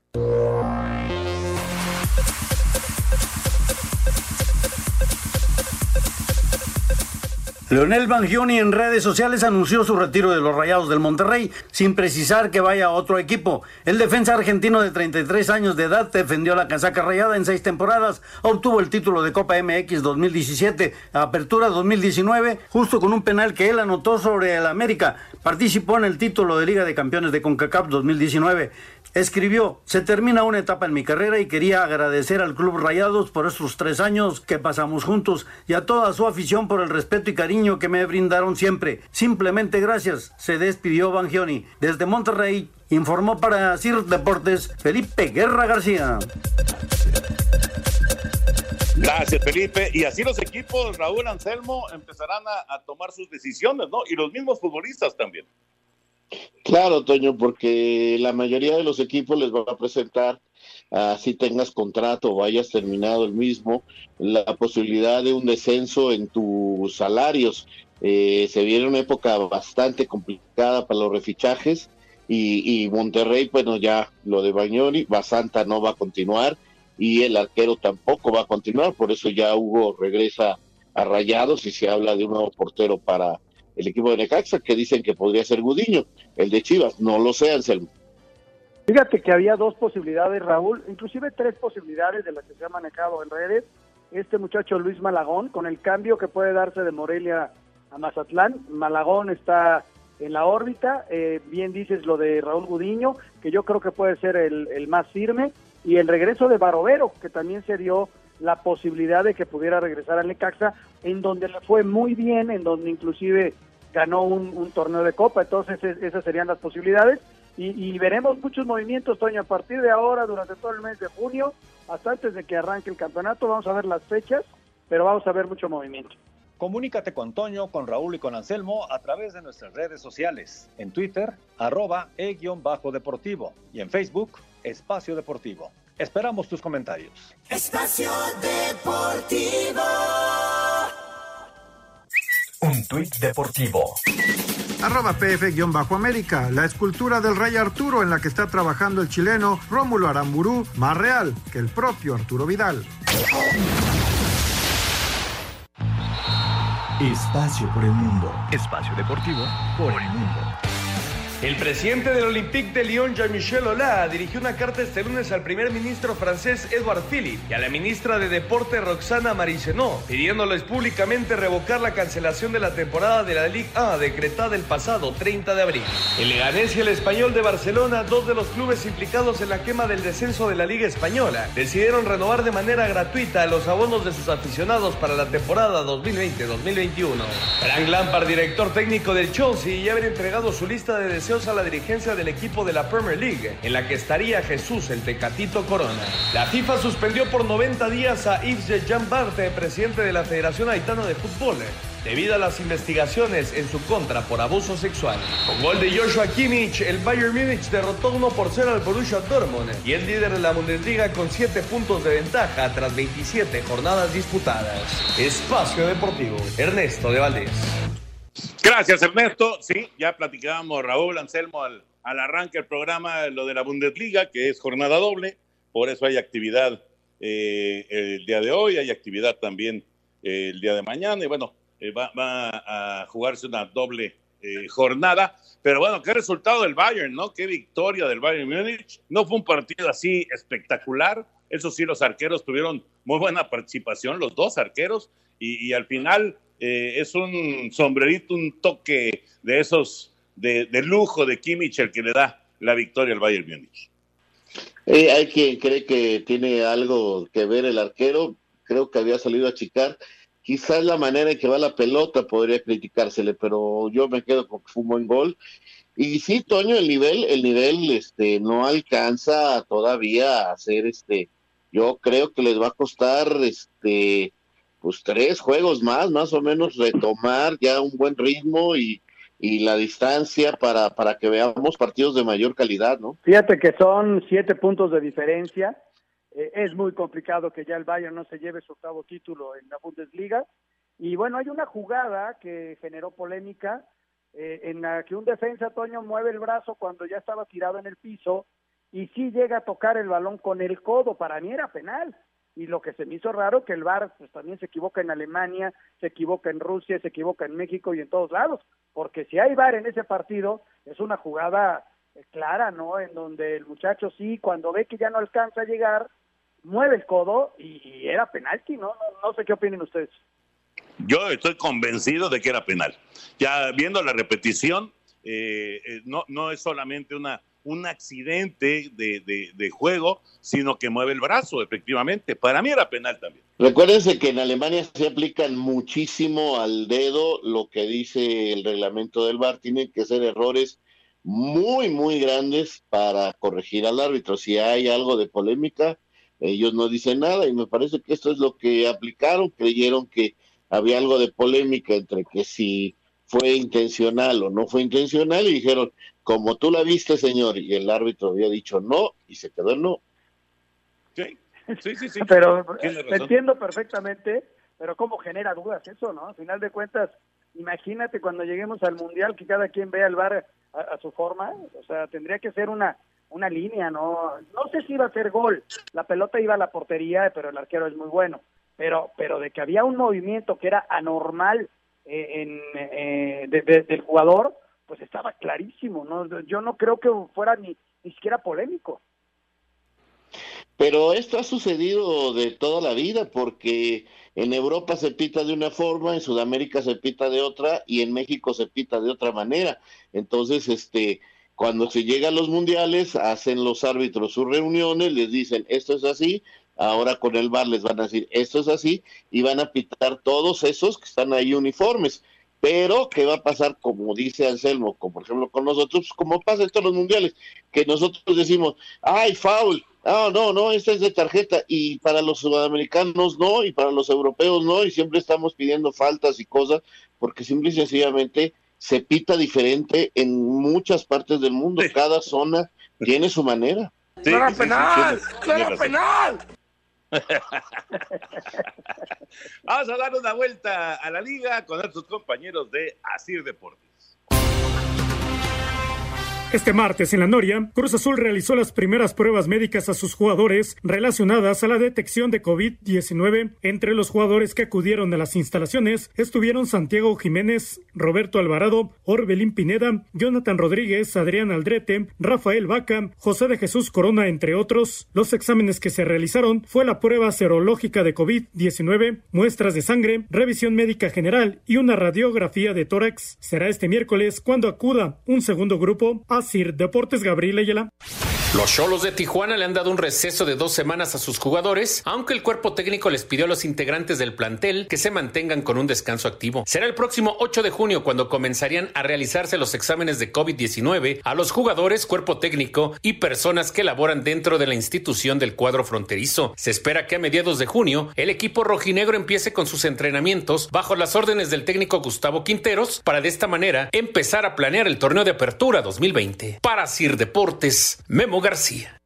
Leonel Bangioni en redes sociales anunció su retiro de los Rayados del Monterrey sin precisar que vaya a otro equipo. El defensa argentino de 33 años de edad defendió la casaca rayada en seis temporadas, obtuvo el título de Copa MX 2017, Apertura 2019, justo con un penal que él anotó sobre el América. Participó en el título de Liga de Campeones de CONCACAF 2019. Escribió, se termina una etapa en mi carrera y quería agradecer al Club Rayados por estos tres años que pasamos juntos y a toda su afición por el respeto y cariño que me brindaron siempre. Simplemente gracias, se despidió Bangioni. Desde Monterrey, informó para CIR Deportes Felipe Guerra García. Gracias, Felipe. Y así los equipos, Raúl Anselmo, empezarán a, a tomar sus decisiones, ¿no? Y los mismos futbolistas también. Claro, Toño, porque la mayoría de los equipos les va a presentar, así tengas contrato o hayas terminado el mismo, la posibilidad de un descenso en tus salarios. Eh, se viene una época bastante complicada para los refichajes y, y Monterrey, bueno, ya lo de Bañoni, Basanta no va a continuar y el arquero tampoco va a continuar, por eso ya Hugo regresa a Rayados y se habla de un nuevo portero para el equipo de Necaxa, que dicen que podría ser Gudiño, el de Chivas, no lo sé, Anselmo. Fíjate que había dos posibilidades, Raúl, inclusive tres posibilidades de las que se ha manejado en redes. Este muchacho Luis Malagón, con el cambio que puede darse de Morelia a Mazatlán, Malagón está en la órbita, eh, bien dices lo de Raúl Gudiño, que yo creo que puede ser el, el más firme, y el regreso de Barovero, que también se dio la posibilidad de que pudiera regresar al Necaxa, en donde le fue muy bien, en donde inclusive ganó un, torneo de copa, entonces esas serían las posibilidades y, veremos muchos movimientos, Toño, a partir de ahora, durante todo el mes de junio, hasta antes de que arranque el campeonato, vamos a ver las fechas, pero vamos a ver mucho movimiento. Comunícate con Toño, con Raúl y con Anselmo a través de nuestras redes sociales. En Twitter, arroba e-deportivo y en Facebook, Espacio Deportivo. Esperamos tus comentarios. Espacio Deportivo. Un tuit deportivo. Arroba PF-América, la escultura del rey Arturo en la que está trabajando el chileno Rómulo Aramburú, más real que el propio Arturo Vidal. Espacio por el mundo. Espacio deportivo por el mundo. El presidente del Olympique de Lyon, Jean-Michel Aulas, dirigió una carta este lunes al primer ministro francés Edouard Philippe y a la ministra de Deporte Roxana Marisenot, pidiéndoles públicamente revocar la cancelación de la temporada de la Ligue A decretada el pasado 30 de abril. El Leganés y el Español de Barcelona, dos de los clubes implicados en la quema del descenso de la Liga Española, decidieron renovar de manera gratuita los abonos de sus aficionados para la temporada 2020-2021. Frank Lampard, director técnico del Chelsea, ya había entregado su lista de deseos a la dirigencia del equipo de la Premier League, en la que estaría Jesús el Tecatito Corona. La FIFA suspendió por 90 días a Yves Jean Barte, presidente de la Federación Haitana de Fútbol, debido a las investigaciones en su contra por abuso sexual. Con gol de Joshua Kimmich, el Bayern Múnich derrotó 1 por 0 al Borussia Dortmund y es líder de la Bundesliga con 7 puntos de ventaja tras 27 jornadas disputadas. Espacio Deportivo, Ernesto de Valdés. Gracias, Ernesto. Sí, ya platicábamos, Raúl Anselmo, al, al arranque del programa, lo de la Bundesliga, que es jornada doble, por eso hay actividad eh, el día de hoy, hay actividad también eh, el día de mañana, y bueno, eh, va, a jugarse una doble jornada. Pero bueno, qué resultado del Bayern, ¿no? Qué victoria del Bayern Múnich. No fue un partido así espectacular. Eso sí, los arqueros tuvieron muy buena participación, los dos arqueros, y al final eh, es un sombrerito, un toque de esos de, de, lujo de Kimmich el que le da la victoria al Bayern Múnich. Eh, hay quien cree que tiene algo que ver el arquero, creo que había salido a chicar. Quizás la manera en que va la pelota podría criticársele, pero yo me quedo con que fue un buen gol. Y sí, Toño, el nivel, el nivel este, no alcanza todavía a hacer este. Yo creo que les va a costar este pues tres juegos más, más o menos, retomar ya un buen ritmo y, y la distancia para, para que veamos partidos de mayor calidad, ¿no? Fíjate que son siete puntos de diferencia. Eh, es muy complicado que ya el Bayern no se lleve su octavo título en la Bundesliga. Y bueno, hay una jugada que generó polémica eh, en la que un defensa, Toño, mueve el brazo cuando ya estaba tirado en el piso y sí llega a tocar el balón con el codo. Para mí era penal y lo que se me hizo raro que el VAR pues también se equivoca en Alemania, se equivoca en Rusia, se equivoca en México y en todos lados, porque si hay VAR en ese partido es una jugada eh, clara, ¿no? En donde el muchacho sí cuando ve que ya no alcanza a llegar mueve el codo y, era penalti, ¿no? ¿no? No sé qué opinen ustedes. Yo estoy convencido de que era penal. Ya viendo la repetición, eh, eh, no, no es solamente una un accidente de, juego, sino que mueve el brazo, efectivamente. Para mí era penal también. Recuérdense que en Alemania se aplican muchísimo al dedo lo que dice el reglamento del VAR. Tienen que ser errores muy, muy grandes para corregir al árbitro. Si hay algo de polémica, ellos no dicen nada y me parece que esto es lo que aplicaron. Creyeron que había algo de polémica entre que si fue intencional o no fue intencional y dijeron, como tú la viste, señor, y el árbitro había dicho no y se quedó en no. Sí, sí, sí. Pero entiendo perfectamente, pero cómo genera dudas eso, ¿no? Al final de cuentas, imagínate cuando lleguemos al Mundial que cada quien vea el bar a, su forma, o sea, tendría que ser una una línea, ¿no? No sé si iba a ser gol, la pelota iba a la portería, pero el arquero es muy bueno, pero, pero de que había un movimiento que era anormal eh, en, eh, del jugador, pues estaba clarísimo, ¿no? Yo no creo que fuera ni, ni siquiera polémico. Pero esto ha sucedido de toda la vida porque en Europa se pita de una forma, en Sudamérica se pita de otra y en México se pita de otra manera. Entonces, este, cuando se llega a los mundiales, hacen los árbitros sus reuniones, les dicen esto es así, ahora con el VAR les van a decir esto es así y van a pitar todos esos que están ahí uniformes. Pero, ¿qué va a pasar? Como dice Anselmo, como por ejemplo con nosotros, como pasa en todos los mundiales, que nosotros decimos, ay, foul, no, no, no, esta es de tarjeta, y para los sudamericanos no, y para los europeos no, y siempre estamos pidiendo faltas y cosas, porque simple y sencillamente se pita diferente en muchas partes del mundo, cada zona tiene su manera. Sí, penal! penal! <laughs> Vamos a dar una vuelta a la liga con nuestros compañeros de Asir Deportes. Este martes en la Noria, Cruz Azul realizó las primeras pruebas médicas a sus jugadores relacionadas a la detección de COVID-19. Entre los jugadores que acudieron a las instalaciones estuvieron Santiago Jiménez, Roberto Alvarado, Orbelín Pineda, Jonathan Rodríguez, Adrián Aldrete, Rafael Vaca, José de Jesús Corona, entre otros. Los exámenes que se realizaron fue la prueba serológica de COVID-19, muestras de sangre, revisión médica general y una radiografía de tórax. Será este miércoles cuando acuda un segundo grupo a Sir Deportes Gabriel Ayala. Los Cholos de Tijuana le han dado un receso de dos semanas a sus jugadores, aunque el cuerpo técnico les pidió a los integrantes del plantel que se mantengan con un descanso activo. Será el próximo 8 de junio cuando comenzarían a realizarse los exámenes de COVID-19 a los jugadores, cuerpo técnico y personas que laboran dentro de la institución del cuadro fronterizo. Se espera que a mediados de junio el equipo rojinegro empiece con sus entrenamientos bajo las órdenes del técnico Gustavo Quinteros para de esta manera empezar a planear el torneo de apertura 2020. Para Sir Deportes, Memo García.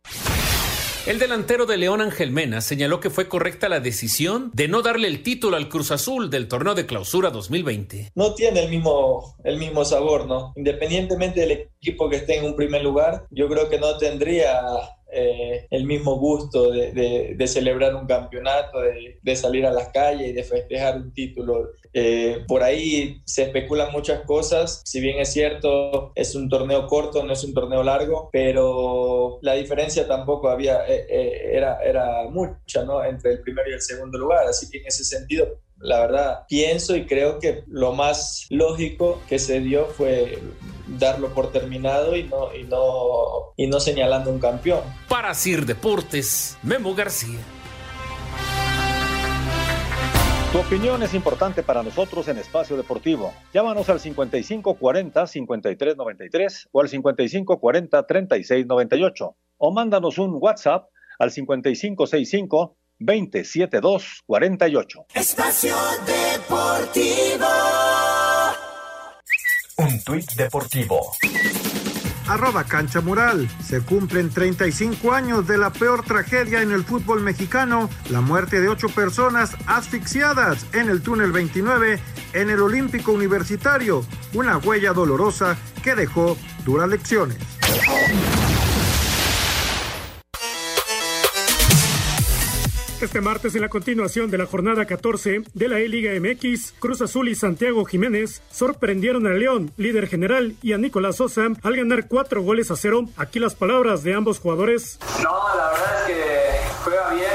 El delantero de León Ángel Mena señaló que fue correcta la decisión de no darle el título al Cruz Azul del torneo de clausura 2020. No tiene el mismo, el mismo sabor, ¿no? Independientemente del equipo que esté en un primer lugar, yo creo que no tendría eh, el mismo gusto de, celebrar un campeonato, de, salir a las calles y de festejar un título. Eh, por ahí se especulan muchas cosas, si bien es cierto, es un torneo corto, no es un torneo largo, pero la diferencia tampoco había, eh, era, era mucha ¿no? entre el primero y el segundo lugar, así que en ese sentido la verdad pienso y creo que lo más lógico que se dio fue darlo por terminado y no, y no, y no señalando un campeón. Para Sir Deportes, Memo García. Tu opinión es importante para nosotros en Espacio Deportivo. Llámanos al 5540-5393 o al 5540-3698 o mándanos un WhatsApp al 5565-27248. Espacio Deportivo. Un tuit deportivo. Arroba Cancha Mural. Se cumplen 35 años de la peor tragedia en el fútbol mexicano, la muerte de ocho personas asfixiadas en el túnel 29 en el Olímpico Universitario, una huella dolorosa que dejó duras lecciones. Este martes, en la continuación de la jornada 14 de la E-Liga MX, Cruz Azul y Santiago Jiménez sorprendieron a León, líder general, y a Nicolás Sosa al ganar cuatro goles a cero. Aquí las palabras de ambos jugadores. No, la verdad es que juega bien.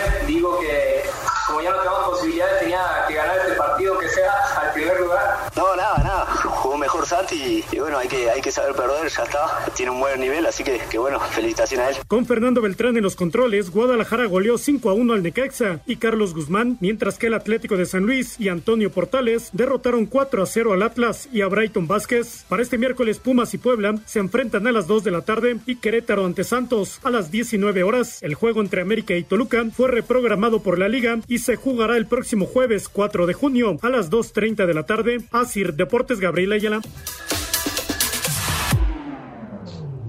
Santi y, y bueno, hay que, hay que saber perder, ya está. Tiene un buen nivel, así que, que bueno, felicitaciones a él. Con Fernando Beltrán en los controles, Guadalajara goleó 5 a 1 al Necaxa y Carlos Guzmán, mientras que el Atlético de San Luis y Antonio Portales derrotaron 4 a 0 al Atlas y a Brighton Vázquez. Para este miércoles, Pumas y Puebla se enfrentan a las 2 de la tarde y Querétaro ante Santos a las 19 horas. El juego entre América y Toluca fue reprogramado por la liga y se jugará el próximo jueves 4 de junio a las 2.30 de la tarde. Asir Deportes Gabriel Ayala.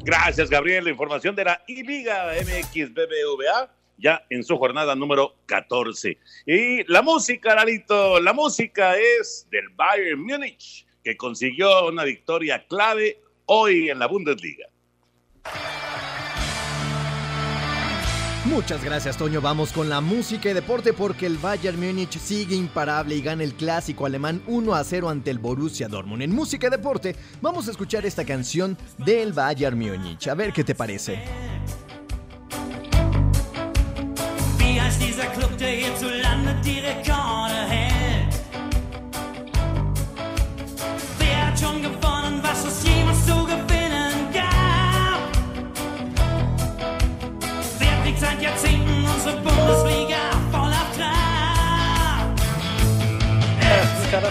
Gracias, Gabriel. La información de la I-Liga MX BBVA ya en su jornada número 14. Y la música, Larito, la música es del Bayern Múnich, que consiguió una victoria clave hoy en la Bundesliga. Muchas gracias, Toño. Vamos con la música y deporte porque el Bayern Múnich sigue imparable y gana el clásico alemán 1 a 0 ante el Borussia Dortmund. En música y deporte, vamos a escuchar esta canción del Bayern Múnich. A ver qué te parece.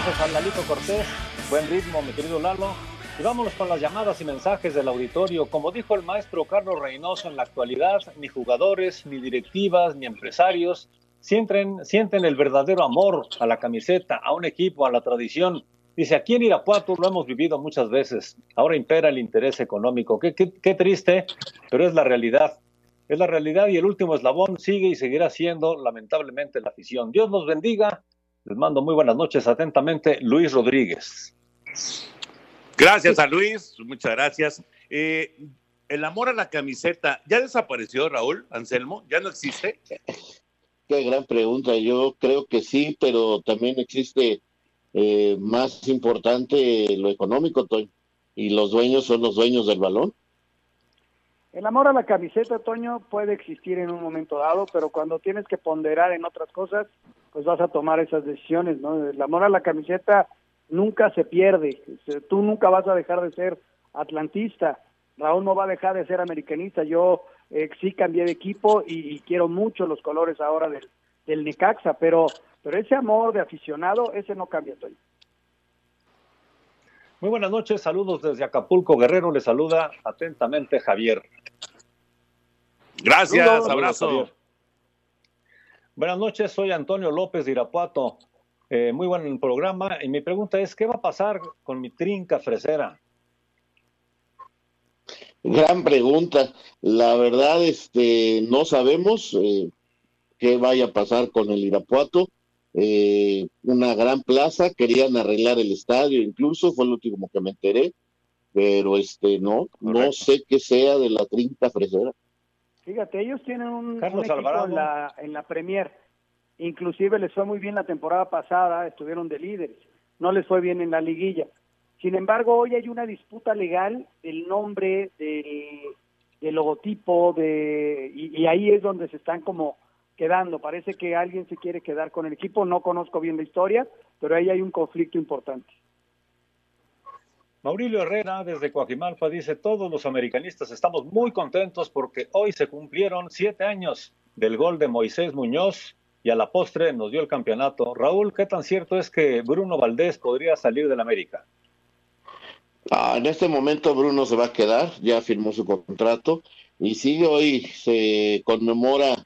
Gracias a Lalito Cortés. Buen ritmo, mi querido Lalo. Y vámonos con las llamadas y mensajes del auditorio. Como dijo el maestro Carlos Reynoso, en la actualidad ni jugadores, ni directivas, ni empresarios sienten, sienten el verdadero amor a la camiseta, a un equipo, a la tradición. Dice, aquí en Irapuato lo hemos vivido muchas veces. Ahora impera el interés económico. Qué, qué, qué triste, pero es la realidad. Es la realidad y el último eslabón sigue y seguirá siendo, lamentablemente, la afición. Dios los bendiga. Les mando muy buenas noches. Atentamente, Luis Rodríguez. Gracias a Luis, muchas gracias. Eh, el amor a la camiseta, ¿ya desapareció Raúl Anselmo? ¿Ya no existe? Qué gran pregunta. Yo creo que sí, pero también existe eh, más importante lo económico, Toño. Y los dueños son los dueños del balón. El amor a la camiseta, Toño, puede existir en un momento dado, pero cuando tienes que ponderar en otras cosas, pues vas a tomar esas decisiones, ¿no? El amor a la camiseta nunca se pierde. Tú nunca vas a dejar de ser atlantista. Raúl no va a dejar de ser americanista. Yo eh, sí cambié de equipo y, y, quiero mucho los colores ahora del, del Necaxa, pero, pero ese amor de aficionado, ese no cambia, Toño. Muy buenas noches, saludos desde Acapulco, Guerrero, le saluda atentamente Javier. Gracias, Saludos, abrazo. Javier. Buenas noches, soy Antonio López de Irapuato. Eh, muy buen programa y mi pregunta es, ¿qué va a pasar con mi trinca fresera? Gran pregunta. La verdad, este, no sabemos eh, qué vaya a pasar con el Irapuato. Eh, una gran plaza, querían arreglar el estadio, incluso fue lo último que me enteré, pero este, no, no sé qué sea de la trinca fresera. Fíjate, ellos tienen un, un Carlos equipo Alvarado. en la, en la Premier. Inclusive les fue muy bien la temporada pasada, estuvieron de líderes. No les fue bien en la liguilla. Sin embargo, hoy hay una disputa legal del nombre, del, del logotipo, de, y, y ahí es donde se están como quedando. Parece que alguien se quiere quedar con el equipo. No conozco bien la historia, pero ahí hay un conflicto importante. Maurilio Herrera desde Coajimalpa dice, todos los americanistas estamos muy contentos porque hoy se cumplieron siete años del gol de Moisés Muñoz y a la postre nos dio el campeonato. Raúl, ¿qué tan cierto es que Bruno Valdés podría salir del América? Ah, en este momento Bruno se va a quedar, ya firmó su contrato y sí, hoy se conmemora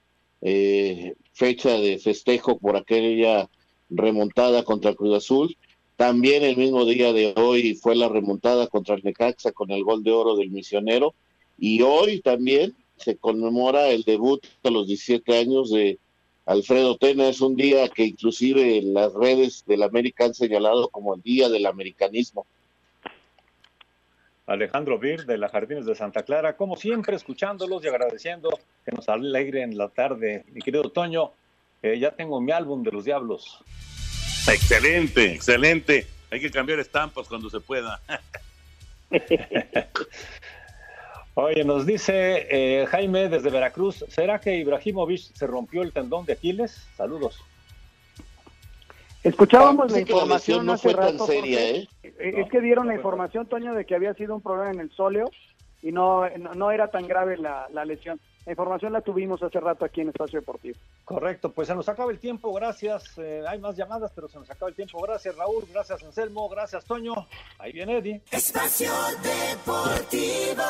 eh, fecha de festejo por aquella remontada contra Cruz Azul. También el mismo día de hoy fue la remontada contra el Necaxa con el gol de oro del misionero. Y hoy también se conmemora el debut a los 17 años de Alfredo Tena. Es un día que inclusive las redes del América han señalado como el día del americanismo. Alejandro Vir de las Jardines de Santa Clara, como siempre escuchándolos y agradeciendo que nos alegren la tarde. Mi querido Toño, eh, ya tengo mi álbum de los Diablos. Excelente, excelente. Hay que cambiar estampas cuando se pueda. <laughs> Oye, nos dice eh, Jaime desde Veracruz, ¿será que Ibrahimovic se rompió el tendón de Aquiles? Saludos. Escuchábamos la información no hace fue tan rato, seria, Jorge. ¿eh? Eh, Es que dieron la información, Toño, de que había sido un problema en el sóleo y no, no, no era tan grave la, la lesión. La información la tuvimos hace rato aquí en Espacio Deportivo. Correcto, pues se nos acaba el tiempo, gracias. Eh, hay más llamadas, pero se nos acaba el tiempo. Gracias Raúl, gracias Anselmo, gracias Toño. Ahí viene Eddie. Espacio Deportivo.